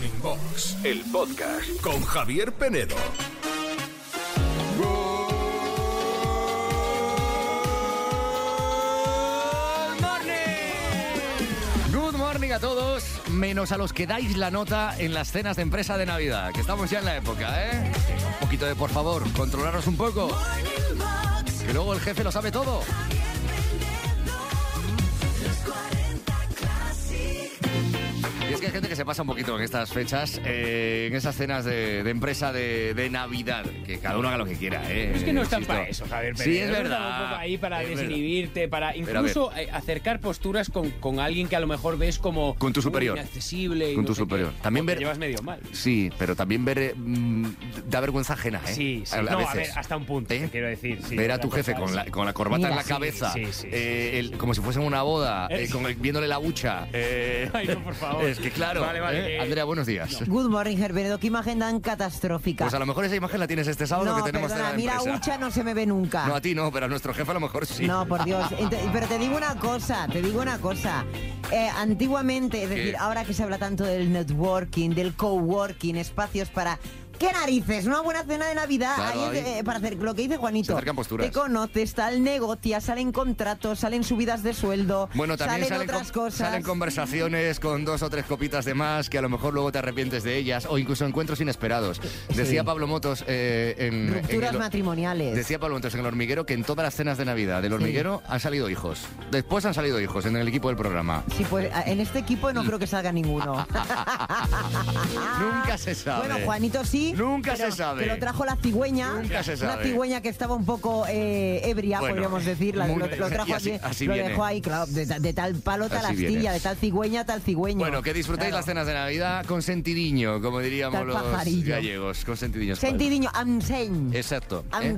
Morning Box, el podcast con Javier Penedo. Good morning a todos, menos a los que dais la nota en las cenas de empresa de Navidad, que estamos ya en la época, ¿eh? Un poquito de por favor, controlaros un poco, que luego el jefe lo sabe todo. Y es que hay gente que se pasa un poquito en estas fechas, eh, en esas cenas de, de empresa de, de Navidad, que cada uno haga lo que quiera, ¿eh? Es que no están Insisto. para eso, Javier Sí, Pérez. es No están verdad. un poco ahí para es verdad. desinhibirte, para ver. incluso eh, acercar posturas con, con alguien que a lo mejor ves como Con tu superior. inaccesible. y Con no tu sé qué. superior. También O te ver- llevas medio mal. Sí, pero también ver mm, da vergüenza ajena, ¿eh? Sí, sí. A, a no, a veces. ver, hasta un punto, ¿Eh? quiero decir. sí, ver a tu jefe con la, es- con la corbata Mira, en la sí, cabeza, sí, sí, eh, el- como si fuese una boda, eh, con el- viéndole la bucha. eh, Ay, no, por favor. Es que claro. Vale, vale, eh, Andrea, buenos días. Good morning, Gerberedo. Qué imagen tan catastrófica. Pues a lo mejor esa imagen la tienes este sábado no, que tenemos perdona, la empresa. hucha no se me ve nunca. No, a ti no, pero a nuestro jefe a lo mejor sí. No, por Dios. Pero te digo una cosa, te digo una cosa. Eh, antiguamente, es ¿Qué? decir, ahora que se habla tanto del networking, del coworking, espacios para... ¿Qué narices? Una buena cena de Navidad. Claro, Ahí es, ahí eh, para hacer lo que dice Juanito. se acercan posturas. Te conoces, tal negocia, salen contratos, salen subidas de sueldo, Bueno, también salen, salen, otras cosas. salen conversaciones con dos o tres copitas de más que a lo mejor luego te arrepientes de ellas o incluso encuentros inesperados. Decía Pablo Motos eh, en, el- matrimoniales. Decía Pablo Motos en el hormiguero que en todas las cenas de Navidad del hormiguero han salido hijos. Después han salido hijos en el equipo del programa. Sí, pues en este equipo no creo que salga ninguno. Nunca se sabe. Bueno, Juanito sí. Nunca pero se sabe. Que lo trajo la cigüeña. Nunca se Una sabe. cigüeña que estaba un poco eh, ebria, Bueno, podríamos decir. Lo, lo trajo así- así, así lo viene. dejó ahí, claro, de, de tal palo, tal Así viene. astilla, de tal cigüeña, tal cigüeño. Bueno, que disfrutéis Claro. las cenas de Navidad con sentidiño, como diríamos Tal los pajarillo. gallegos, con sentidiño. Sentidiño, amseñ. Exacto. ¿eh?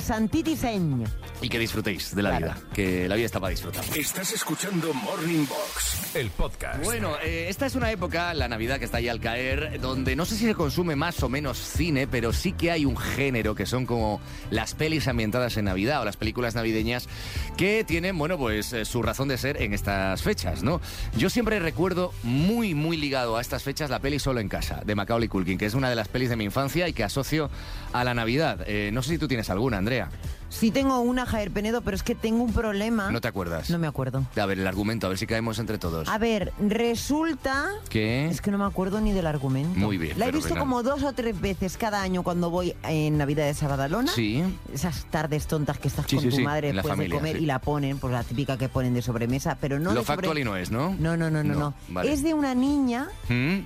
Y que disfrutéis de la Claro. vida, que la vida está para disfrutar. Estás escuchando Morning Box, el podcast. Bueno, eh, esta es una época, la Navidad que está ahí al caer, donde no sé si se consume más o menos cine, pero sí que hay un género que son como las pelis ambientadas en Navidad o las películas navideñas que tienen, bueno, pues eh, su razón de ser en estas fechas, ¿no? Yo siempre recuerdo muy, muy ligado a estas fechas la peli Solo en Casa, de Macaulay Culkin, que es una de las pelis de mi infancia y que asocio a la Navidad. Eh, no sé si tú tienes alguna, Andrea. Sí tengo una, Javier Penedo, pero es que tengo un problema. ¿No te acuerdas? No me acuerdo. A ver, el argumento, a ver si caemos entre todos. A ver, resulta... ¿Qué? Es que no me acuerdo ni del argumento. Muy bien, La he visto como dos o tres veces cada año cuando voy en Navidades a Badalona. Sí. Esas tardes tontas que estás Sí, con sí, tu sí, madre después familia, de comer y la ponen, pues la típica que ponen de sobremesa, pero no Lo de sobre- factual y no es, ¿no? No, no, no, no, No, no. vale. Es de una niña ¿Mm?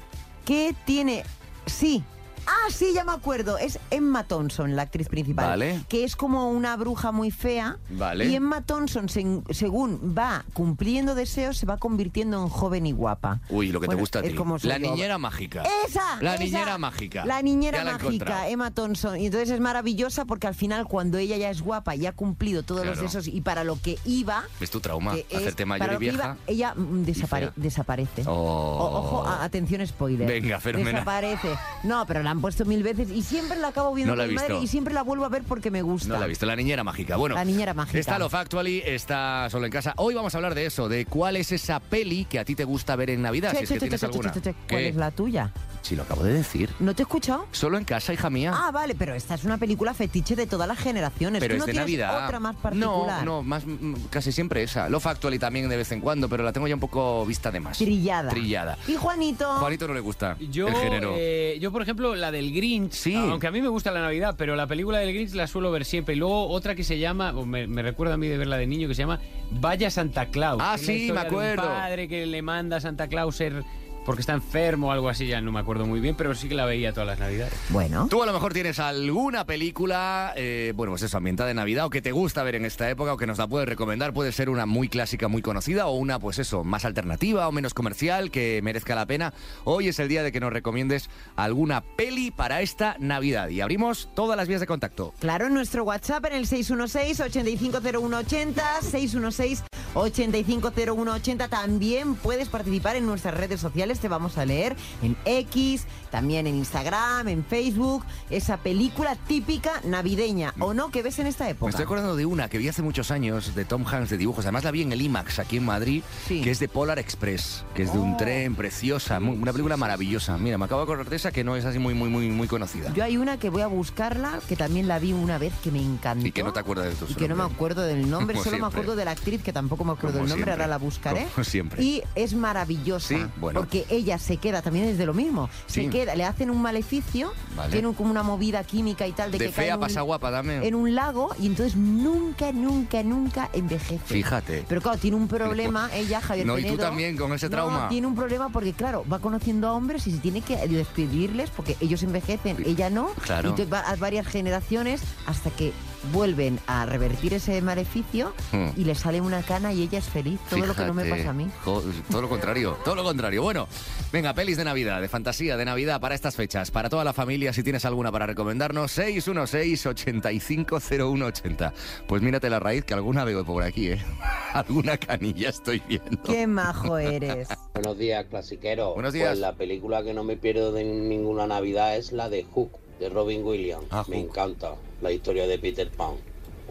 que tiene... Sí. Ah, sí, ya me acuerdo. Es Emma Thompson, la actriz principal. Vale. Que es como una bruja muy fea. Vale. Y Emma Thompson, se- según va cumpliendo deseos, se va convirtiendo en joven y guapa. Uy, lo que te Bueno, gusta a es ti. como soy La yo. niñera mágica. ¡Esa! La esa. niñera mágica. La niñera Ya la he mágica, encontrado. Emma Thompson. Y entonces es maravillosa porque al final, cuando ella ya es guapa y ha cumplido todos Claro. los deseos y para lo que iba. ¿Ves tu trauma? que es- Hacerte mayor para y lo que vieja. iba, ella mm, desapare- fea. desaparece. Oh. O- ojo, a- atención, spoiler. Venga, fenomenal. Desaparece. No, pero la han puesto mil veces y siempre la acabo viendo No la con mi madre y siempre la vuelvo a ver porque me gusta. No la he visto, la niñera mágica. Bueno, La niñera mágica. Está lo Factually, está solo en casa. Hoy vamos a hablar de eso, de cuál es esa peli que a ti te gusta ver en Navidad, Che, si es que che, tienes alguna. ¿Cuál ¿Qué? es la tuya? Si lo acabo de decir. ¿No te he escuchado? Solo en casa, hija mía. Ah, vale, pero esta es una película fetiche de todas las generaciones. pero Tú es no de tienes Navidad. otra más particular. No, no, más mm, casi siempre esa. Lo Factually también de vez en cuando, pero la tengo ya un poco vista de más. Trillada. Trillada. Y Juanito. Juanito no le gusta Yo, el género. eh, yo, por ejemplo, la del Grinch, Sí. aunque a mí me gusta la Navidad, pero la película del Grinch la suelo ver siempre. Y luego otra que se llama, o me, me recuerda a mí de verla de niño, que se llama Vaya Santa Claus. Ah, sí, me de un acuerdo. padre que le manda a Santa Claus ser porque está enfermo o algo así, ya no me acuerdo muy bien, pero sí que la veía todas las Navidades. Bueno. Tú a lo mejor tienes alguna película, eh, bueno, pues eso, ambientada en Navidad o que te gusta ver en esta época o que nos la puedes recomendar. Puede ser una muy clásica, muy conocida o una, pues eso, más alternativa o menos comercial que merezca la pena. Hoy es el día de que nos recomiendes alguna peli para esta Navidad y abrimos todas las vías de contacto. Claro, en nuestro WhatsApp en el 616-850180, 850180. También puedes participar en nuestras redes sociales, te vamos a leer en X, también en Instagram, en Facebook. Esa película típica navideña, ¿o no? que ves en esta época? Me estoy acordando de una que vi hace muchos años de Tom Hanks de dibujos. Además la vi en el IMAX aquí en Madrid, Sí. que es de Polar Express, que es de un Oh. tren preciosa, muy- una película maravillosa. Mira, me acabo de acordar de esa que no es así muy muy muy muy conocida. Yo hay una que voy a buscarla, que también la vi una vez, que me encantó. Y que no te acuerdas de tu Y que no me acuerdo del nombre, Como solo me acuerdo de la actriz, que tampoco me acuerdo del nombre, siempre. ahora la buscaré. Como siempre. Y es maravillosa, Sí, bueno. porque ella se queda, también es de lo mismo, Sí. se queda, le hacen un maleficio, Vale. tiene como una movida química y tal, de, De que cae fea un- pasa guapa también. en un lago y entonces nunca, nunca, nunca envejece. Fíjate. Pero claro, tiene un problema, ella, Javier No, y tú también con ese No, trauma. tiene un problema porque, claro, va conociendo a hombres y se tiene que despedirles porque ellos envejecen, ella no. Claro. Y va a varias generaciones hasta que vuelven a revertir ese maleficio Hmm. y le sale una cana y ella es feliz. Todo lo que no me pasa a mí. Jo- todo lo contrario, todo lo contrario. Bueno, venga, pelis de Navidad, de fantasía, de Navidad para estas fechas, para toda la familia, si tienes alguna para recomendarnos, 616-850180. Pues mírate la raíz que alguna veo por aquí, ¿eh? alguna canilla estoy viendo. Qué majo eres. Buenos días, clasiquero. Buenos días. Pues la película que no me pierdo de ninguna Navidad es la de Hook, de Robin Williams. Ah, me Hook. encanta la historia de Peter Pan.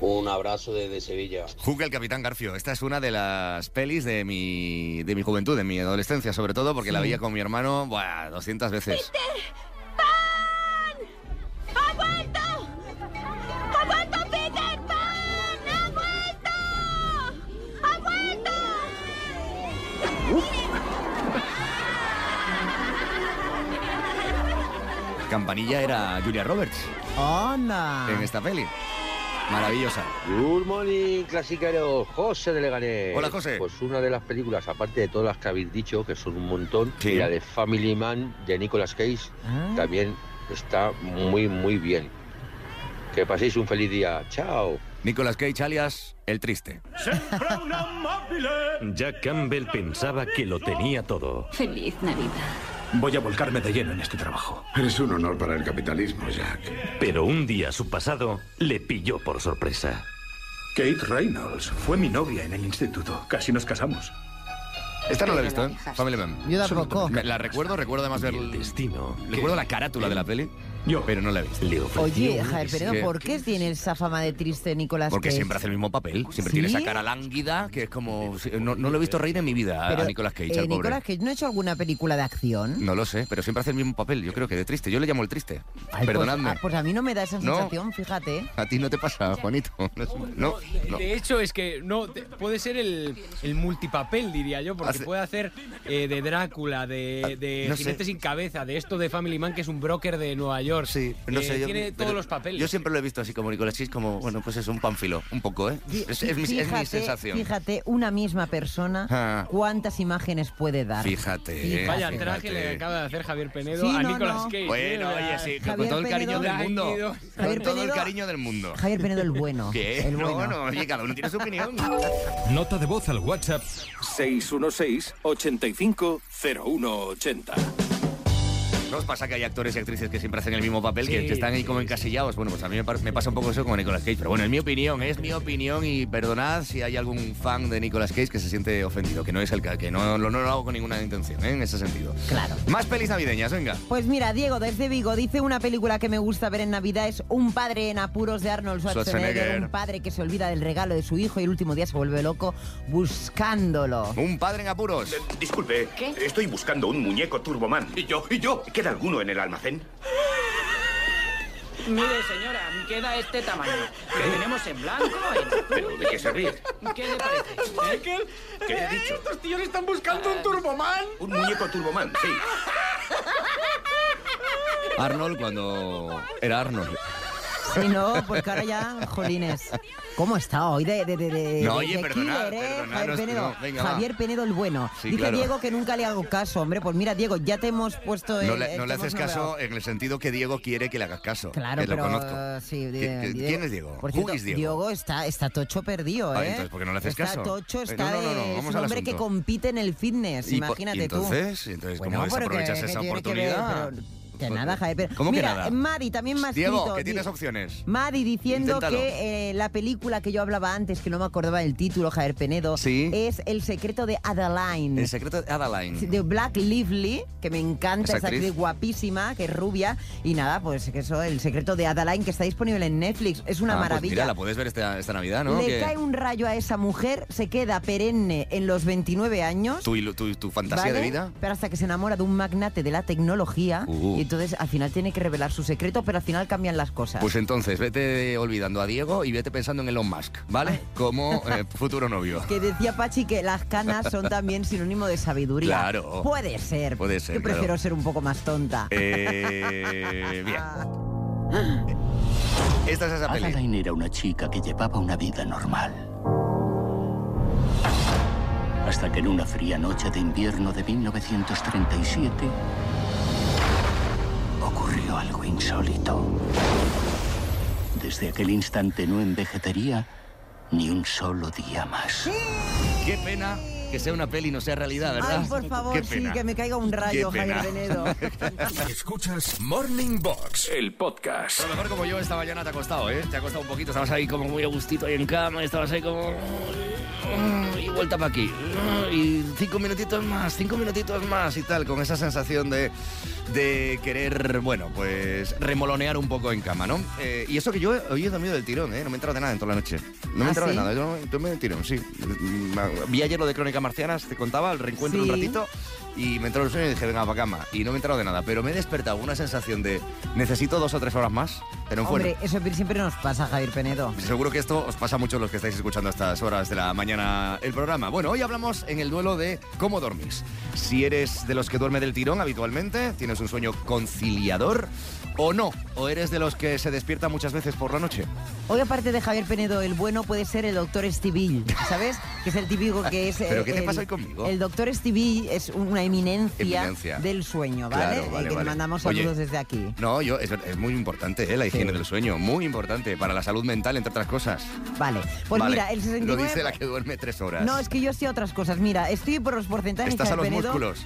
Un abrazo desde Sevilla. Hook el Capitán Garfio. Esta es una de las pelis de mi, de mi juventud, de mi adolescencia, sobre todo porque la veía con mi hermano buah, 200 veces. ¡Ha vuelto! ¡Ha vuelto Peter Pan! ¡Ha vuelto! ¡Ha vuelto! Campanilla era Julia Roberts ¡Onda! en esta peli. Maravillosa. Good morning, clasiqueros. José de Leganés. Hola, José. Pues una de las películas, aparte de todas las que habéis dicho, que son un montón, Sí. y la de Family Man de Nicolas Cage, Ah. también está muy, muy bien. Que paséis un feliz día. Chao. Nicolas Cage alias El Triste. Jack Campbell pensaba que lo tenía todo. ¡Feliz Navidad! Voy a volcarme de lleno en este trabajo. Es un honor para el capitalismo, Jack. Pero un día su pasado le pilló por sorpresa. Kate Reynolds fue mi novia en el instituto. Casi nos casamos. Esta no la he visto, ¿eh? Family Man. Yo tampoco. La recuerdo, recuerdo además ver... El destino Recuerdo la carátula de la peli, Yo. pero no la he visto. le Oye, Javier que- ¿por qué tiene esa fama de triste Nicolás Porque Cage? siempre hace el mismo papel. Siempre ¿Sí? tiene esa cara lánguida que es como... No, no lo he visto reír en mi vida a- Pero, a Nicolas Cage, eh, al pobre. Nicolas Cage no ha hecho alguna película de acción. No lo sé, pero siempre hace el mismo papel. Yo creo que de triste. Yo le llamo el triste. Ay, pues- Perdonadme. ah, Pues, a mí no me da esa No. sensación, fíjate. A ti no te pasa, Juanito. No, no. De hecho, es que no te- puede ser el, el multipapel, diría yo, porque Hace- puede hacer eh, de Drácula, de, de Ah, no sé. Jinete sin cabeza, de esto de Family Man, que es un broker de Nueva York. Sí, no Eh, sé. yo- tiene pero todos los papeles. Yo siempre lo he visto así como Nicolas Cage, como, bueno, pues es un panfilo, un poco, ¿eh? Fí- Es, es mi, es mi fíjate, sensación. Fíjate, una misma persona, Ah. cuántas imágenes puede dar. Fíjate. Fíjate. Vaya fíjate. traje le acaba de hacer Javier Penedo Sí, a no, Nicolas no. Cage. Bueno, ¿eh? oye, sí, con Javier todo el cariño Penedo- del mundo. Javier Con todo el cariño del mundo. Javier Penedo el bueno. ¿Qué? El bueno. No, no, oye, cada uno tiene su opinión. Nota de voz al WhatsApp 616-850180. ¿No os pasa que hay actores y actrices que siempre hacen el mismo papel, que, Sí, que están ahí sí, como sí. encasillados? Bueno, pues a mí me, pasa un poco eso con Nicolas Cage, pero bueno, es mi opinión, es mi opinión y perdonad si hay algún fan de Nicolas Cage que se siente ofendido, que no es el que no, lo- no lo hago con ninguna intención, ¿eh? en ese sentido. Claro. Más pelis navideñas, venga. Pues mira, Diego, desde Vigo, dice una película que me gusta ver en Navidad es Un padre en apuros de Arnold Schwarzenegger. Schwarzenegger. Un padre que se olvida del regalo de su hijo y el último día se vuelve loco buscándolo. Un padre en apuros. Disculpe, estoy buscando un muñeco Turboman. ¿Y yo? ¿Y yo? ¿Queda alguno en el almacén? Mire, señora, queda este tamaño. Lo tenemos en blanco, en ¿Pero de qué se ríe? ¿Qué le parece? ¿Eh? ¿Qué he dicho? Estos tíos están buscando un Turboman. Un muñeco Turboman, sí. Arnold cuando era Arnold. Si no, pues ahora ya, jolines. ¿Cómo está hoy de, de, de, de- No, oye, de perdonad, killer, eh? Javier Penedo, no, venga. Javier Penedo el bueno. Sí, Dice claro. Diego que nunca le hago caso, hombre. Pues mira, Diego, ya te hemos puesto el, No le, no le haces caso en el sentido que Diego quiere que le hagas caso. Claro, que pero lo conozco. sí, ¿Qui- Diego- qui- ¿Quién es Diego? Por cierto, is Diego? está, está tocho perdido, Ah, ¿eh? entonces, ¿por qué no le haces está caso? tocho, Eh, está no, de- es un hombre que compite en el fitness, imagínate tú. entonces, ¿Y entonces ¿cómo desaprovechas esa oportunidad? Pero- Que nada, Javier Penedo. ¿Cómo que Mira, nada? Madi también ha Diego, escrito, que tienes opciones. Madi diciendo Inténtalo. que eh, la película que yo hablaba antes, que no me acordaba del título, Javier Penedo, Sí. es El secreto de Adeline. El secreto de Adeline. de Black Lively, que me encanta, Esa esa actriz actriz. guapísima, que es rubia. Y nada, pues que eso, el secreto de Adeline, que está disponible en Netflix. Es una Ah, pues maravilla. mira, la puedes ver esta, esta Navidad, ¿no? Le Que cae un rayo a esa mujer, se queda perenne en los 29 años. tu, tu- tu fantasía ¿vale? de vida. Pero hasta que se enamora de un magnate de la tecnología Uh. y entonces al final tiene que revelar su secreto, pero al final cambian las cosas. Pues entonces, vete olvidando a Diego y vete pensando en Elon Musk, ¿vale? Como eh, futuro novio. que decía Pachi que las canas son también sinónimo de sabiduría. Claro. Puede ser. Puede ser, Yo prefiero claro. ser un poco más tonta. Eh, bien. Esta es esa peli. Adeline era una chica que llevaba una vida normal. Hasta que en una fría noche de invierno de 1937 ocurrió algo insólito. Desde aquel instante no envejecería ni un solo día más. Qué pena que sea una peli y no sea realidad, ¿verdad? Ay, por favor, sí, que me caiga un rayo. Javier Benedo. Escuchas Morning Box, el podcast. A lo mejor como yo esta mañana te ha costado, ¿eh? Te ha costado un poquito, estabas ahí como muy a gustito ahí en cama, y estabas ahí como... Y vuelta para aquí. Y cinco minutitos más, cinco minutitos más y tal, con esa sensación de, de querer, bueno, pues remolonear un poco en cama, ¿no? Eh, y eso que yo hoy he dormido del tirón, ¿eh? No me he enterado de nada en toda la noche. No me he ¿Ah, enterado sí? de nada, yo no- dormí del tirón, sí. Vi ayer lo de Crónica Marcianas, te contaba, el reencuentro Sí. un ratito, y me entró el sueño y dije, venga, para cama. Y no me he enterado de nada, pero me he despertado una sensación de necesito dos o tres horas más, pero Hombre, eso siempre nos pasa, Javier Penedo. Seguro que esto os pasa a muchos los que estáis escuchando a estas horas de la mañana el programa. Bueno, hoy hablamos en el duelo de cómo dormís. Si eres de los que duerme del tirón habitualmente, tienes un sueño conciliador o no, o eres de los que se despierta muchas veces por la noche. Hoy, aparte de Javier Penedo, el bueno puede ser el doctor Stevie, ¿sabes? Que es el típico que es... ¿Pero eh, qué te el- pasa hoy conmigo? El doctor Stevie es una eminencia, Eminencia. del sueño, ¿vale? Claro, Eh, que le vale. mandamos Oye, saludos desde aquí. No, yo es, es muy importante ¿eh? la higiene Sí. del sueño, muy importante para la salud mental, entre otras cosas. Vale, pues Vale, mira, el 69... Lo dice la que duerme tres horas. No, es que yo estoy a otras cosas. Mira, estoy por los porcentajes. Estás a los Penedo. músculos.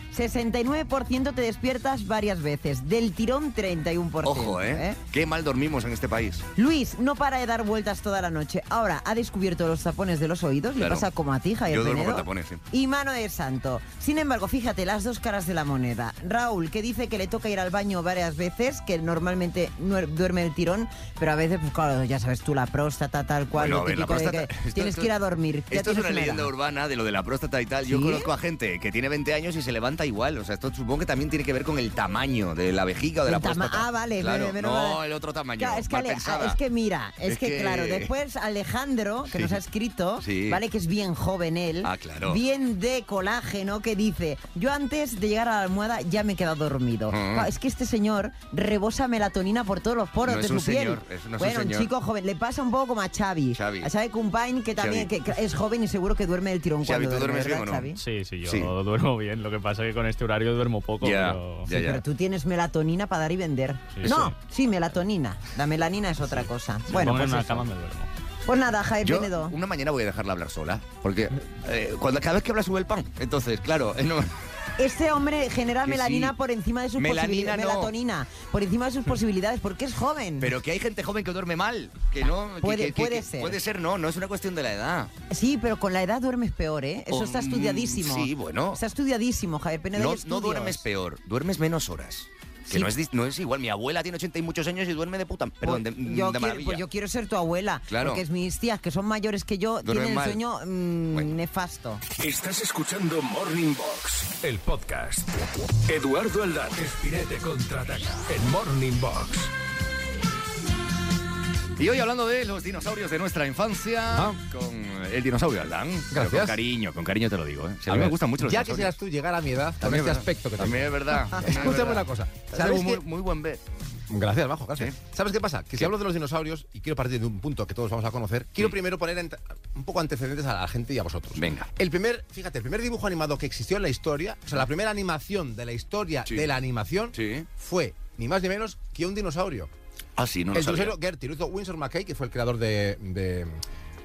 69% te despiertas varias veces. Del tirón, 31%. Ojo, ¿eh? Qué mal dormimos en este país. Luis no para de dar vueltas toda la noche. Ahora ha descubierto los tapones de los oídos. Claro. Le pasa como a ti, Javier Yo duermo Penedo. con tapones, sí. Y mano de santo. Sin embargo, fíjate, las dos caras de la moneda. Raúl, que dice que le toca ir al baño varias veces, que normalmente duerme el tirón, pero a veces, pues claro, ya sabes tú, la próstata, tal cual, Bueno, lo ver, típico de próstata- que esto- tienes esto- que ir a dormir. Esto es una leyenda urbana de lo de la próstata y tal. Yo conozco a gente que tiene 20 años y se levanta igual. O sea, esto supongo que también tiene que ver con el tamaño de la vejiga o de El la próstata. Ah, vale, Claro, vale, no el otro tamaño. Claro, es, que Ale- es que mira, es, Es que, que- claro, después Alejandro, que Sí. nos ha escrito, Sí. vale, que es bien joven él, Ah, claro. bien de colágeno, que dice, yo antes de llegar a la almohada ya me he quedado dormido. Claro, es que este señor rebosa melatonina por todos los poros No de es un su piel. señor, es- no es un bueno, señor. chico joven, le pasa un poco como a Xavi. Xavi. A Xavi Cumpain, que también que es joven y seguro que duerme el tirón Xavi, cuando ¿tú duermes duerme, bien o ¿verdad, no? Xavi? Sí, sí, yo Sí. duermo bien. Lo que pasa es que con este horario duermo poco. Ya, pero... ya, Sí, pero tú tienes melatonina para dar y vender. Sí, no, sí. sí, melatonina. La melanina es otra cosa. Si bueno, me pues en una eso. cama me duermo. Pues nada, Javier Yo Penedo. una mañana voy a dejarla hablar sola, porque eh, cuando cada vez que habla sube el pan. Entonces, claro, eh, no- Este hombre genera Que melanina sí. por encima de sus Melanina posibilidades. no. Melatonina, por encima de sus posibilidades, porque es joven. pero que hay gente joven que duerme mal, que no que- Puede- que- ser. Puede ser, no, no es una cuestión de la edad. Sí, pero con la edad duermes peor, ¿eh? Eso Oh, está mm, estudiadísimo. sí, bueno. Está estudiadísimo, Javier Penedo. No, no duermes peor, duermes menos horas. Que Sí. no, es, no es igual. Mi abuela tiene 80 y muchos años y duerme de puta. Perdón, de, yo, de quiero, maravilla. pues yo quiero ser tu abuela. Claro. Porque es mis tías, que son mayores que yo, Duermen tienen el sueño mm, Bueno. nefasto. Estás escuchando Morning Box, el podcast. Eduardo Aldán, Espinete contraataca en Morning Box. Y hoy hablando de los dinosaurios de nuestra infancia, Ah. con el dinosaurio Aldán. Gracias. Con cariño, con cariño te lo digo. ¿eh? Si a, A mí me gustan mucho los Ya dinosaurios. quisieras tú llegar a mi edad con También este verdad. aspecto que También es verdad. Escúchame una cosa. Es ¿Sabes muy, muy buen ver. Gracias, Bajo, gracias. Sí. ¿Sabes qué pasa? Que si hablo de los dinosaurios, y quiero partir de un punto que todos vamos a conocer, quiero primero poner un poco antecedentes a la gente y a vosotros. Venga. El primer, fíjate, el primer dibujo animado que existió en la historia, o sea, la primera animación de la historia Sí. de la animación, Sí. fue ni más ni menos que un dinosaurio. Ah, sí, no lo el sabía. dinosaurio Gertie lo hizo Winsor McKay, que fue el creador de, de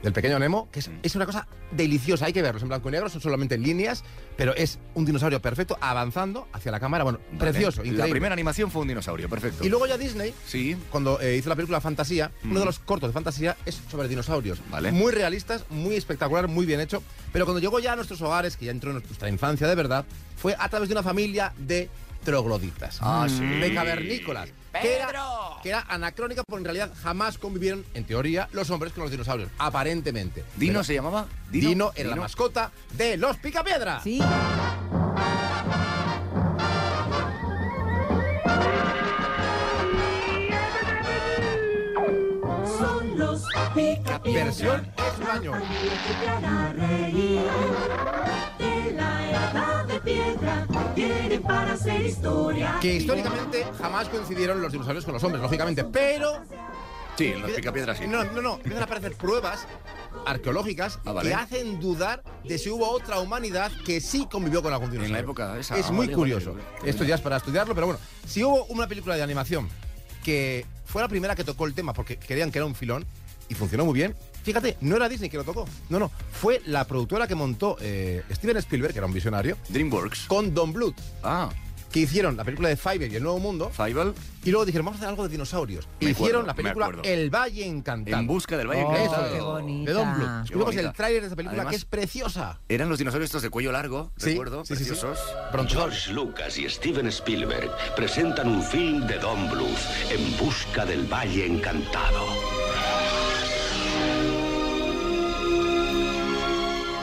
del pequeño Nemo, que es, es una cosa deliciosa, hay que verlos en blanco y negro, son solamente líneas, pero es un dinosaurio perfecto avanzando hacia la cámara, bueno, Vale. precioso, La increíble. primera animación fue un dinosaurio, perfecto. Y luego ya Disney, Sí. cuando eh, hizo la película Fantasía, uno Mm. de los cortos de Fantasía es sobre dinosaurios. Vale. Muy realistas, muy espectacular, muy bien hecho. Pero cuando llegó ya a nuestros hogares, que ya entró en nuestra infancia de verdad, fue a través de una familia de trogloditas. Ah, sí. De cavernícolas. Que era, que era anacrónica porque en realidad jamás convivieron, en teoría, los hombres con los dinosaurios. Aparentemente. ¿Dino Pero se llamaba? Dino, era la Dino. mascota de los Picapiedra. Sí. Hacer historia. Que históricamente jamás coincidieron los dinosaurios con los hombres, lógicamente. Pero Sí, en los picapiedras sí. No, no, no. Empiezan a aparecer pruebas arqueológicas Ah, vale. que hacen dudar de si hubo otra humanidad que sí convivió con algún dinosaurio. En la época esa. Es Ah, muy vale, curioso. vale, vale. Esto ya es para estudiarlo, pero bueno. Si hubo una película de animación que fue la primera que tocó el tema porque creían que era un filón y funcionó muy bien, fíjate, no era Disney que lo tocó. No, no. Fue la productora que montó eh, Steven Spielberg, que era un visionario, DreamWorks. con Don Bluth. Ah, Que hicieron la película de Fiverr y el Nuevo Mundo. Fievel. Y luego dijeron, vamos a hacer algo de dinosaurios. Me hicieron acuerdo, la película. El Valle Encantado. En busca del Valle Oh, Encantado. qué bonita. De Don Bluth. Descubrimos el tráiler de esta película Además- que es preciosa. Eran los dinosaurios estos de cuello largo, Sí, recuerdo, sí, sí. George Lucas y Steven Spielberg presentan un film de Don Bluth en busca del Valle Encantado.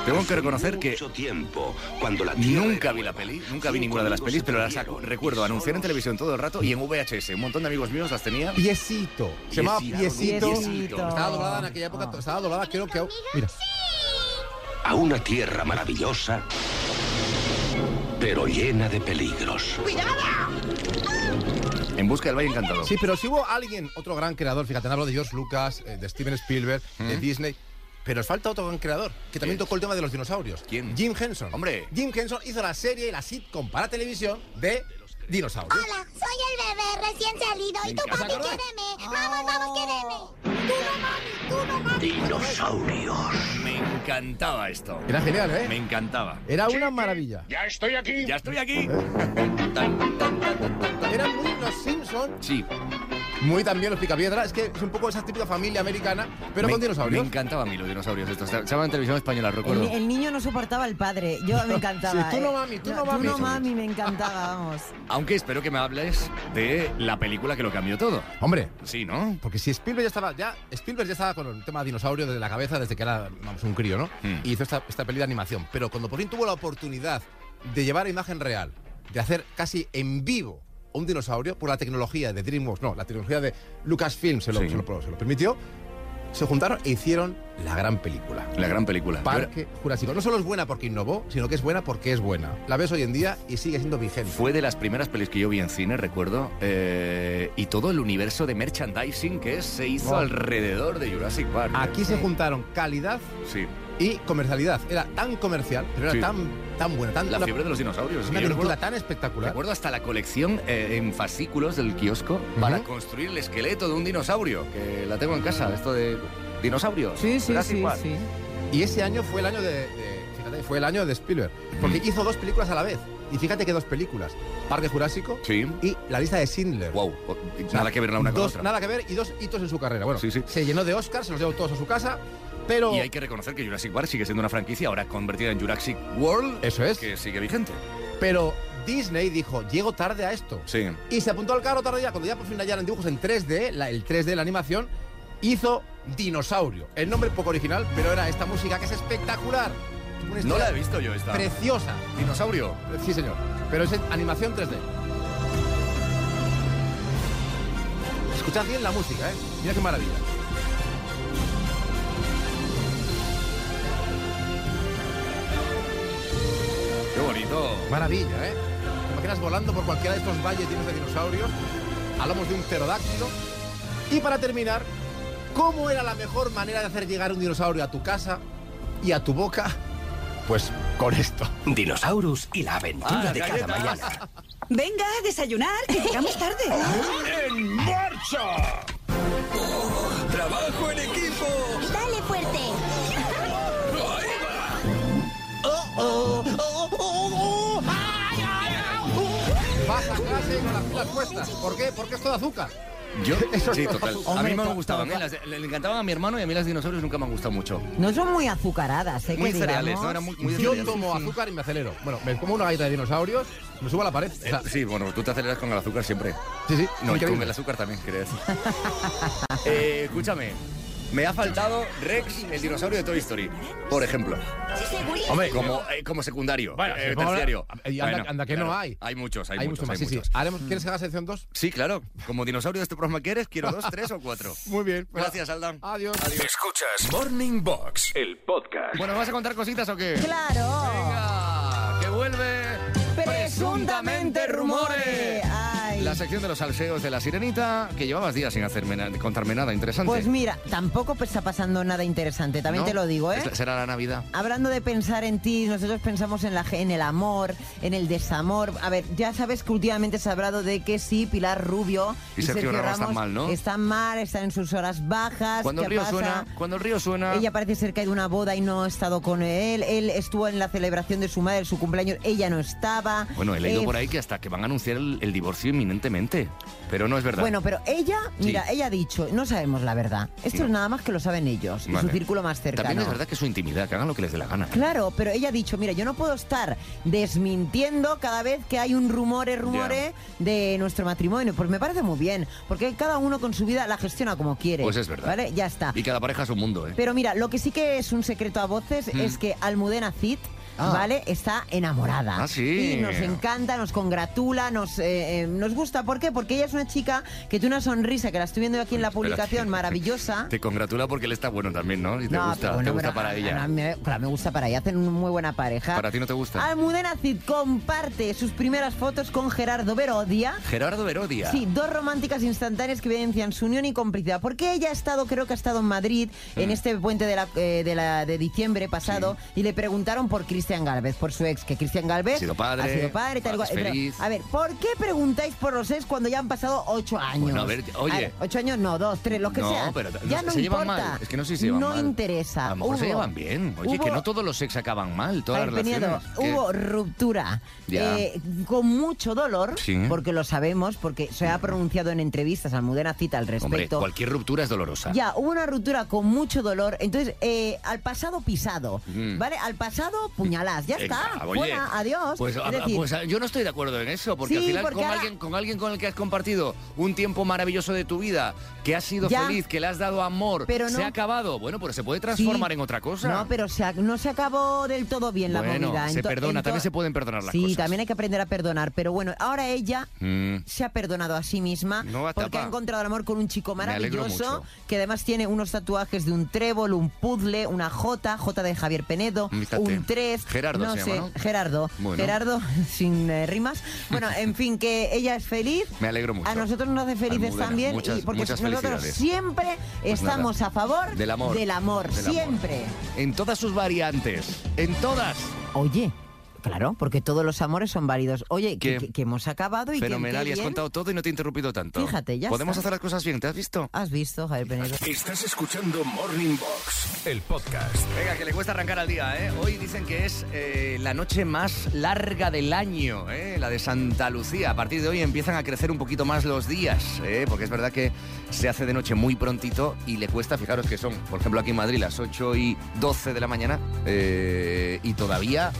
Tengo que reconocer que Mucho tiempo, cuando la nunca vi la peli, nunca vi ninguna de las pelis, pero las recuerdo anunciar en televisión todo el rato y en VHS. Un montón de amigos míos las tenían. Piecito. Se llamaba Piecito. Estaba doblada en aquella época. Estaba doblada, creo que. Mira. A una tierra maravillosa, pero llena de peligros. En busca del Valle Encantado. Sí, pero si hubo alguien, otro gran creador, fíjate, hablo de George Lucas, eh, de Steven Spielberg, de Disney. Pero os falta otro gran creador que también tocó el tema de los dinosaurios. ¿Quién? Jim Henson. Hombre. Jim Henson hizo la serie y la sitcom para televisión de dinosaurios. Hola, soy el bebé recién salido y tu ¿Os papi quiéreme. Vamos, vamos, quiéreme. Tú no mami, tú no mami. Dinosaurios. Me encantaba esto. Era genial, ¿eh? Me encantaba. Era una maravilla. Ya estoy aquí. Ya estoy aquí. Tan, tan, tan, tan, tan, tan. Eran muy los Simpsons, Sí, muy también los Picapiedra. Es que es un poco esa típica familia americana, pero me, con dinosaurios. Me encantaban a mí los dinosaurios estos. Se llamaban en televisión española, recuerdo. el niño no soportaba al padre. Yo me encantaba. Sí, tú no, eh. mami, tú no, mami. Tú no mami, me encantaba, vamos. Aunque espero que me hables de la película que lo cambió todo. Hombre, Sí, ¿no? Porque si Spielberg ya estaba, ya, Spielberg ya estaba con el tema dinosaurio desde la cabeza desde que era vamos, un crío, ¿no? Hmm. Y hizo esta, esta peli de animación. Pero cuando por fin tuvo la oportunidad de llevar a imagen real, de hacer casi en vivo un dinosaurio, por la tecnología de DreamWorks, no, la tecnología de Lucasfilm se lo, Sí. se lo- se lo permitió, se juntaron e hicieron la gran película. La gran película. Yo era- Parque Jurásico. No solo es buena porque innovó, sino que es buena porque es buena. La ves hoy en día y sigue siendo vigente. Fue de las primeras pelis que yo vi en cine, recuerdo, eh, y todo el universo de merchandising que se hizo alrededor de Jurassic Park. Aquí se juntaron calidad Sí, y comercialidad. Era tan comercial, pero era Sí. tan, tan buena, tan la una- fiebre de los dinosaurios. una tan espectacular. recuerdo hasta la colección eh, en fascículos del kiosco para construir el esqueleto de un dinosaurio, que la tengo en casa, esto de dinosaurios. Sí, sí, Jurassic sí, Park. sí. Y ese año fue el año de, fue el año de Spielberg, porque hizo dos películas a la vez. Y fíjate que dos películas, Parque Jurásico Sí. y La lista de Schindler. Wow, O nada que ver la una con la otra. Nada que ver y dos hitos en su carrera. Bueno, Sí, sí. se llenó de Oscars, se los llevó todos a su casa, pero Y hay que reconocer que Jurassic Park sigue siendo una franquicia ahora convertida en Jurassic World, eso es. que sigue vigente. Pero Disney dijo, llego tarde a esto. Sí. Y se apuntó al carro tarde ya, cuando ya por fin hallaron dibujos en 3D, la- el 3D, la animación, hizo Dinosaurio. El nombre poco original, pero era esta música que es espectacular. No la he visto yo esta. Preciosa. Dinosaurio. Sí, señor. Pero es animación 3D. Escuchad bien la música, ¿eh? Mira qué maravilla. Qué bonito. Maravilla, ¿eh? Te imaginas volando por cualquiera de estos valles llenos de dinosaurios. Hablamos de un pterodáctilo. Y para terminar, ¿cómo era la mejor manera de hacer llegar un dinosaurio a tu casa y a tu boca? Pues con esto. Dinosaurus y la aventura ah, de cada mañana. Venga, a desayunar, que llegamos tarde. ¡En marcha! ¡Trabajo en equipo! ¡Dale fuerte! ¡Ahí va! ¡Oh, oh! ¡Oh, oh, oh! ¡Ay, ay, ay! Baja clase con las pilas puestas. ¿Por qué? Porque es todo azúcar. Yo, sí, total. A mí me to- las le encantaban a mi hermano y a mí las dinosaurios nunca me han gustado mucho. No son muy azucaradas, ¿eh? Muy que cereales, digamos. ¿no? Muy, muy de Yo cereales. tomo azúcar y me acelero. Bueno, me como una galleta de dinosaurios, me subo a la pared. O sea, Sí, bueno, tú te aceleras con el azúcar siempre. sí, sí. No, y increíble. con el azúcar también, quería decir. Eh, escúchame, me ha faltado Rex, el dinosaurio de Toy Story, por ejemplo. Hombre, Como, eh, como secundario, Bueno, eh, pongo- terciario. y anda- Bueno, anda que no hay. Hay muchos, hay, Hay muchos, más, hay sí, sí. muchos. Haremos, ¿Quieres que haga sección 2? Sí, claro. Como dinosaurio de este programa quieres, quiero dos, tres o cuatro. Muy bien. Gracias, Aldán. Adiós. Escuchas Morning Box, el podcast. Bueno, ¿me vas a contar cositas o qué? ¡Claro! Venga, que vuelve Presuntamente rumores. La sección de los salseos de la sirenita, que llevabas días sin hacerme na- contarme nada interesante. Pues mira, tampoco está pasando nada interesante, también ¿No? te lo digo, ¿eh? Es la- Será la Navidad. Hablando de pensar en ti, nosotros pensamos en, la, ge- en el amor, en el desamor. A ver, ya sabes que últimamente se ha hablado de que sí, Pilar Rubio Y Sergio Ramos están mal, ¿no? Están mal, están en sus horas bajas. Cuando el ¿qué río pasa? suena, cuando el río suena. Ella parece ser que hay una boda y no ha estado con él. Él estuvo en la celebración de su madre, su cumpleaños. Ella no estaba. Bueno, he leído Eh, por ahí que hasta que van a anunciar el, el divorcio inminentemente. Pero no es verdad. Bueno, pero ella, Sí. mira, ella ha dicho, no sabemos la verdad. Esto No. es nada más que lo saben ellos, y Vale. su círculo más cercano. También es verdad que es su intimidad, que hagan lo que les dé la gana. Claro, pero ella ha dicho, mira, yo no puedo estar desmintiendo cada vez que hay un rumore, rumore de nuestro matrimonio. Pues me parece muy bien, porque cada uno con su vida la gestiona como quiere. Pues es verdad. ¿Vale? Ya está. Y cada pareja es un mundo, ¿eh? Pero mira, lo que sí que es un secreto a voces Mm. es que Almudena Cid, Ah. ¿vale? Está enamorada. Ah, sí. Y nos encanta, nos congratula, nos, eh, eh, nos gusta. ¿Por qué? Porque ella es una chica que tiene una sonrisa, que la estoy viendo aquí en la publicación, maravillosa. Te congratula porque él está bueno también, ¿no? Y te No, gusta, pero bueno, te gusta pero para a- ella. a me- claro, me gusta para ella, hacen una muy buena pareja. ¿Para ti no te gusta? Almudena Cid comparte sus primeras fotos con Gerardo Verodia. Gerardo Verodia. Sí, dos románticas instantáneas que evidencian su unión y complicidad. Porque ella ha estado, creo que ha estado en Madrid en Mm. este puente de, la, eh, de, la- de diciembre pasado y le preguntaron por Cristian Galvez, por su ex, que Cristian Galvez Ha sido padre, ha sido padre, tal cual. Pero, a ver, ¿por qué preguntáis por los ex cuando ya han pasado ocho años? Bueno, a ver, oye. ver, ocho años no, dos, tres, los que no, sean. pero ya no, no se llevan importa. mal. Es que no sé si se llevan no mal. interesa. A lo mejor se llevan bien. Oye, hubo- que no todos los sex acaban mal, todas ver, las relaciones. Hubo ruptura eh, con mucho dolor, Sí. porque lo sabemos, porque se ha pronunciado en entrevistas Almudena Cita al Hombre, respecto. cualquier ruptura es dolorosa. Ya, hubo una ruptura con mucho dolor. Entonces, eh, al pasado pisado, Mm. ¿vale? Al pasado Ya está. oye, Fuera, adiós. Pues, Es a- decir, pues, a- yo no estoy de acuerdo en eso, porque Sí, al final porque con, ahora- alguien, con alguien con el que has compartido un tiempo maravilloso de tu vida, que has sido Ya. feliz, que le has dado amor, Pero se ha acabado. Bueno, pues se puede transformar Sí. en otra cosa. No, pero se ha- no se acabó del todo bien la Bueno, movida. se perdona, también se pueden perdonar las sí, cosas. también hay que aprender a perdonar. Pero bueno, ahora ella Mm. se ha perdonado a sí misma No porque ha encontrado el amor con un chico maravilloso que además tiene unos tatuajes de un trébol, un puzzle, una J, J de Javier Penedo, un 3, Gerardo no se sé, llama, ¿no? Gerardo, Bueno. Gerardo sin eh, rimas. Bueno, en fin, que ella es feliz. Me alegro mucho. A nosotros nos hace felices Almudena, también muchas- y porque nosotros siempre Pues estamos nada. a favor Del amor. del amor, Del amor. siempre. En todas sus variantes. En todas. Oye, claro, porque todos los amores son válidos. Oye, que, ¿Qué? que- que hemos acabado y que- Fenomenal, que y has bien. contado todo y no te he interrumpido tanto. Fíjate, ya Podemos está. hacer las cosas bien, ¿te has visto? ¿Has visto, Javier Penedo? Estás escuchando Morning Box, el podcast. Venga, que le cuesta arrancar al día, ¿eh? Hoy dicen que es eh, la noche más larga del año, ¿eh? La de Santa Lucía. A partir de hoy empiezan a crecer un poquito más los días, ¿eh? Porque es verdad que se hace de noche muy prontito y le cuesta, fijaros que son, por ejemplo, aquí en Madrid las 8 y 12 de la mañana eh, y todavía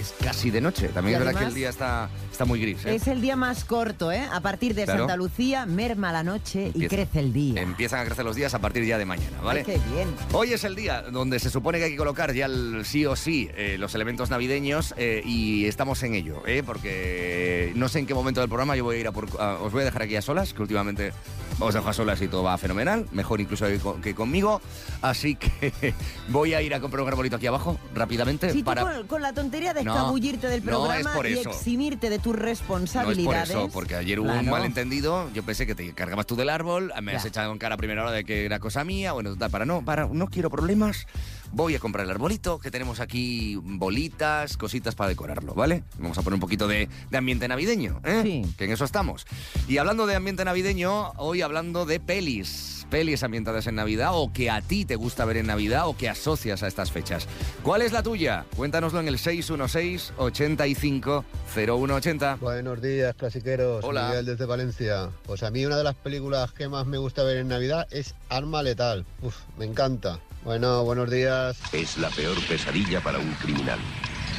es casi de noche. También es verdad que el día está, está muy gris, ¿eh? Es el día más corto, ¿eh? A partir de Claro. Santa Lucía, merma la noche y crece el día. Empiezan a crecer los días a partir ya de mañana, ¿vale? Ay, qué bien. Hoy es el día donde se supone que hay que colocar ya el sí o sí eh, los elementos navideños eh, y estamos en ello, ¿eh? porque no sé en qué momento del programa yo voy a ir a por... a- os voy a dejar aquí a solas, que últimamente os dejo a solas y todo va fenomenal, mejor incluso que, con- que conmigo, así que voy a ir a comprar un arbolito aquí abajo rápidamente tú para... con, con la tontería de No, escabullirte del no, es programa por y eso. eximirte de tus No es por responsabilidades. eso, porque ayer hubo un Claro. malentendido. Yo pensé que te cargabas tú del árbol, me has Ya. echado en cara a primera hora de que era cosa mía. Bueno, para no, para no quiero problemas, voy a comprar el arbolito, que tenemos aquí bolitas, cositas para decorarlo, ¿vale? Vamos a poner un poquito de, de ambiente navideño, ¿eh? Sí. Que en eso estamos. Y hablando de ambiente navideño, hoy hablando de pelis. pelis ambientadas en Navidad o que a ti te gusta ver en Navidad o que asocias a estas fechas. ¿Cuál es la tuya? Cuéntanoslo en el 616 85 0180. Buenos días, clasiqueros. Hola. Miguel desde Valencia. Pues a mí una de las películas que más me gusta ver en Navidad es Arma Letal. Uf, me encanta. Bueno, buenos días. Es la peor pesadilla para un criminal.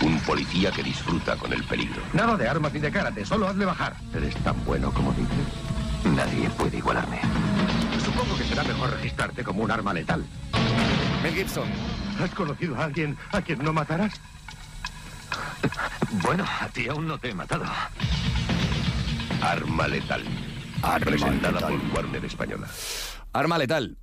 Un policía que disfruta con el peligro. Nada de armas ni de karate, solo hazle bajar. ¿Eres tan bueno como dices? Nadie puede igualarme. Supongo que será mejor registrarte como un arma letal. Mel Gibson. ¿Has conocido a alguien a quien no matarás? Bueno, a ti aún no te he matado. Arma letal. Presentada por Warner Española. Arma letal.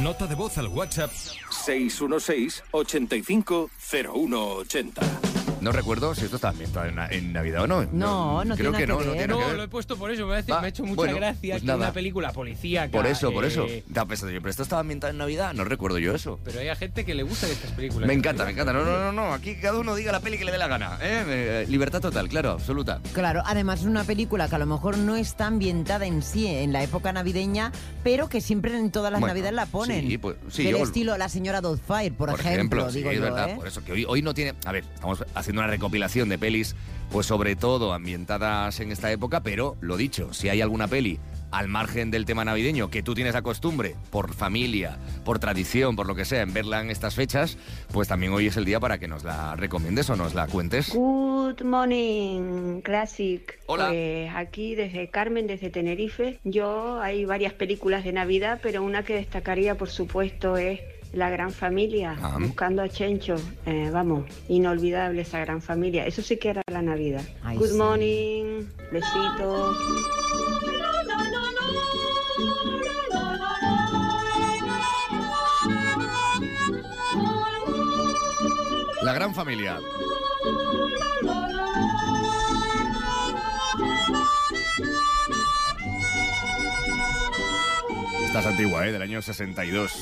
Nota de voz al WhatsApp 616 85 0180. No recuerdo si esto está ambientado en, en Navidad o no. No, no creo tiene que nada no, que no ver. tiene No, nada que lo he ver. puesto por eso, me ha, Va, me ha hecho mucha bueno, gracia pues que nada. una película policíaca. Por eso, por eh, eso. Da pensando yo, pero esto estaba ambientado en Navidad, no recuerdo yo eso. Pero hay a gente que le gusta estas películas. Me encanta, me encanta. No, no, no, no. Aquí cada uno diga la peli que le dé la gana. ¿eh? Eh, libertad total, claro, absoluta. Claro, además es una película que a lo mejor no está ambientada en sí en la época navideña, pero que siempre en todas las Bueno, navidades la ponen. sí, pues, sí, Del yo- estilo La señora Doubtfire, por, ejemplo, sí, digo es yo, verdad. ¿eh? Por eso que hoy, hoy no tiene. A ver, estamos haciendo una recopilación de pelis, pues sobre todo ambientadas en esta época, pero lo dicho, si hay alguna peli al margen del tema navideño que tú tienes la costumbre, por familia, por tradición, por lo que sea, en verla en estas fechas, pues también hoy es el día para que nos la recomiendes o nos la cuentes. Good morning, Classic. Hola. Pues aquí desde Carmen, desde Tenerife. Yo hay varias películas de Navidad, pero una que destacaría, por supuesto, es La Gran Familia, Ah. buscando a Chencho. Eh, vamos, inolvidable esa gran familia. Eso sí que era la Navidad. Ay, Good sí. morning, besitos. La gran familia. Esta es antigua, ¿eh? Del año 62.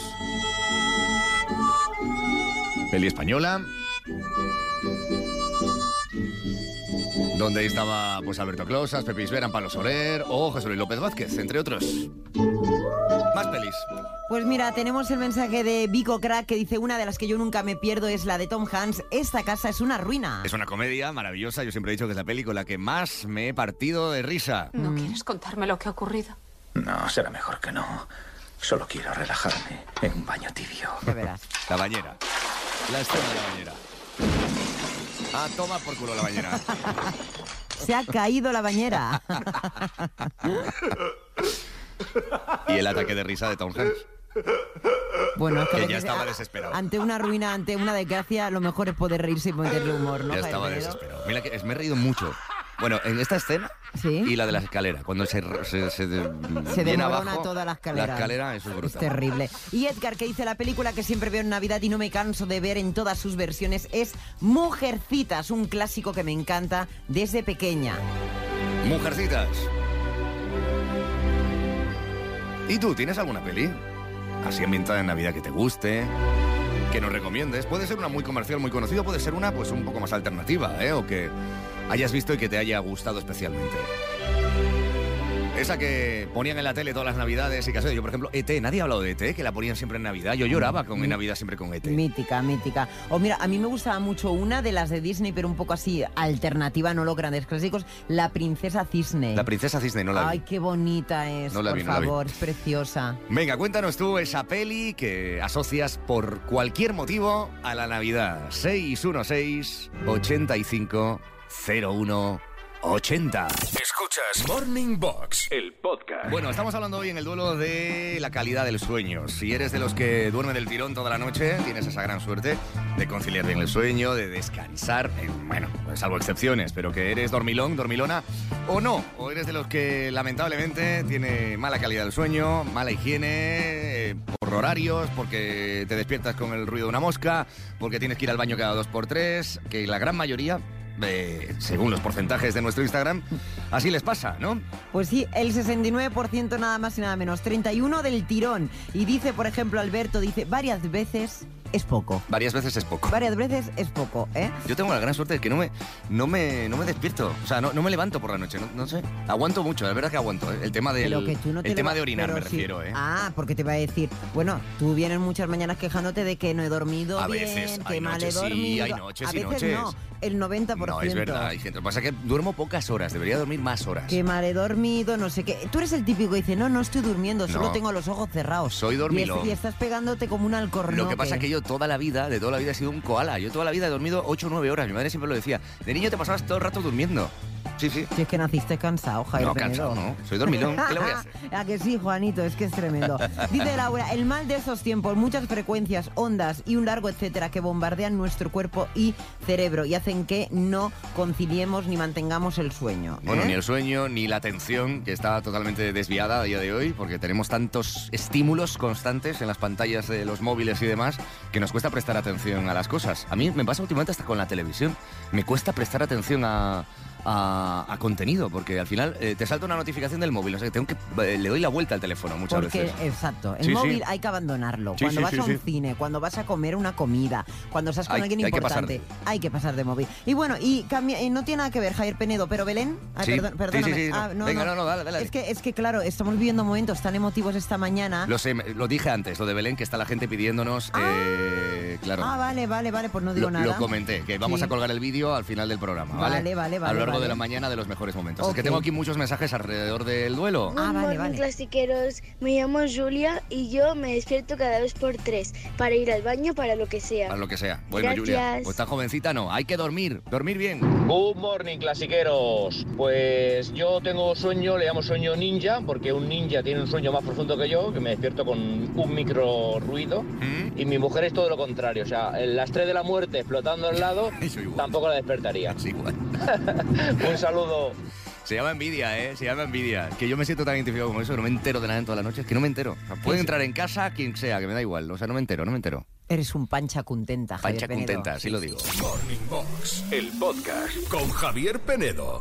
Peli española. Donde ahí estaba pues Alberto Closas, Pepe Isberan, Pablo Soler o José Luis López Vázquez, entre otros. Más pelis. Pues mira, tenemos el mensaje de Vico Crack que dice una de las que yo nunca me pierdo es la de Tom Hanks. Esta casa es una ruina. Es una comedia maravillosa. Yo siempre he dicho que es la peli con la que más me he partido de risa. ¿No quieres contarme lo que ha ocurrido? No, será mejor que no. Solo quiero relajarme en un baño tibio. Ya verás. La bañera. La escena de la bañera. Ah, toma por culo la bañera. Se ha caído la bañera. y el ataque de risa de Tom Hanks. Bueno, es que, ya estaba a- desesperado. Ante una ruina, ante una desgracia, lo mejor es poder reírse y meterle humor, ¿no? ya estaba desesperado. Mira que es- me he reído mucho. Bueno, en esta escena Sí. y la de la escalera, cuando se, se, se, de- Se viene abajo, toda la escalera. La escalera, eso es Es brutal. terrible. Y Edgar, que dice la película que siempre veo en Navidad y no me canso de ver en todas sus versiones, es Mujercitas, un clásico que me encanta desde pequeña. Mujercitas. ¿Y tú, tienes alguna peli? Así ambientada en Navidad que te guste, que nos recomiendes. Puede ser una muy comercial, muy conocida, puede ser una pues un poco más alternativa, ¿eh? O que hayas visto y que te haya gustado especialmente. Esa que ponían en la tele todas las navidades y caso yo, por ejemplo, ET, nadie ha hablado de ET, que la ponían siempre en Navidad. Yo lloraba con en Navidad siempre con ET. Mítica, mítica. O mira, a mí me gustaba mucho una de las de Disney, pero un poco así alternativa, no los grandes clásicos, La Princesa Cisne. La princesa cisne no la vi. Ay, qué bonita es, No la por vi, no la vi. favor, es preciosa. Venga, cuéntanos tú esa peli que asocias por cualquier motivo a la Navidad. 616 85 01 80. Escuchas Morning Box, el podcast. Bueno, estamos hablando hoy en el duelo de la calidad del sueño. Si eres de los que duermen del tirón toda la noche, tienes esa gran suerte de conciliar bien el sueño, de descansar, eh, bueno, pues salvo excepciones, pero que eres dormilón, dormilona o no, o eres de los que lamentablemente tiene mala calidad del sueño, mala higiene, eh, por horarios, porque te despiertas con el ruido de una mosca, porque tienes que ir al baño cada dos por tres, que la gran mayoría... según los porcentajes de nuestro Instagram, así les pasa, ¿no? Pues sí, el 69% nada más y nada menos, 31 del tirón. Y dice, por ejemplo, Alberto, dice, varias veces es poco. Varias veces es poco. Varias veces es poco, ¿eh? Yo tengo la gran suerte de que no me, no me, no me despierto. O sea, no, no me levanto por la noche. No, no sé. Aguanto mucho, la verdad que aguanto. ¿eh? El tema del. Pero que tú no te el tema de orinar, me sí. refiero, ¿eh? Ah, porque te va a decir, bueno, tú vienes muchas mañanas quejándote de que no he dormido A bien, veces, que hay mal he noches sí, dormido. hay noches a y veces noches. no, el 90%. No, es verdad. Hay gente. Lo que pasa es que duermo pocas horas. Debería dormir más horas. Que mal he dormido, no sé qué. Tú eres el típico que dice, no, no estoy durmiendo, solo tengo los ojos cerrados. Soy Y, dormilón. es- y estás pegándote como un alcornoque. Lo que pasa es que yo toda la vida, de toda la vida he sido un koala. Yo toda la vida he dormido 8 o 9 horas. Mi madre siempre lo decía. De niño te pasabas todo el rato durmiendo. Sí, sí. Si es que naciste cansado, Javier No, cansado, no. Soy dormilón. ¿Qué le voy a hacer? ¿A que sí, Juanito? Es que es tremendo. Dice Laura, el mal de esos tiempos, muchas frecuencias, ondas y un largo etcétera que bombardean nuestro cuerpo y cerebro y hacen que no conciliemos ni mantengamos el sueño. Bueno, ¿eh? ni el sueño, ni la atención, que está totalmente desviada a día de hoy, porque tenemos tantos estímulos constantes en las pantallas de los móviles y demás, que nos cuesta prestar atención a las cosas. A mí me pasa últimamente hasta con la televisión. Me cuesta prestar atención a, a- a contenido, porque al final eh, te salta una notificación del móvil. O sea, que tengo que, eh, le doy la vuelta al teléfono muchas Porque, veces. exacto, el Sí, sí. móvil hay que abandonarlo. Sí, cuando sí, vas sí, a un sí. cine, cuando vas a comer una comida, cuando estás con Hay- alguien hay que pasar importante, hay que pasar de móvil. Y bueno, y cambia- eh, no tiene nada que ver, Javier Penedo, pero Belén, ay, Sí. perdón- perdóname. sí, sí, no. Ah, Venga, no, no, dale, dale. Es que, es que, claro, estamos viviendo momentos tan emotivos esta mañana. Lo sé, lo dije antes, lo de Belén, que está la gente pidiéndonos. eh, claro. Ah, vale, vale, vale, pues no digo Lo, nada. lo comenté, que vamos Sí. a colgar el vídeo al final del programa, ¿vale? Vale, vale, A lo largo de la mañana de los mejores momentos. Es que tengo aquí muchos mensajes alrededor del duelo. Ah, vale, Morning, vale. clasiqueros. Me llamo Julia y yo me despierto cada vez por tres para ir al baño para lo que sea. Para lo que sea. Bueno, Julia, Gracias. pues tan jovencita no. Hay que dormir, dormir bien. Good morning, clasiqueros. Pues yo tengo sueño, le llamo sueño ninja, porque un ninja tiene un sueño más profundo que yo, que me despierto con un micro ruido. ¿Mm? Y mi mujer es todo lo contrario. O sea, en las 3 de la muerte explotando al lado, tampoco la despertaría. un saludo. Se llama envidia, ¿eh? Se llama envidia. Que yo me siento tan identificado como eso, que no me entero de nada en toda la noche. Es que no me entero. O sea, puede entrar en casa quien sea, que me da igual. O sea, no me entero, no me entero. Eres un pancha contenta, Javier Pancha Penedo. contenta, así lo digo. Morning Box, el podcast con Javier Penedo.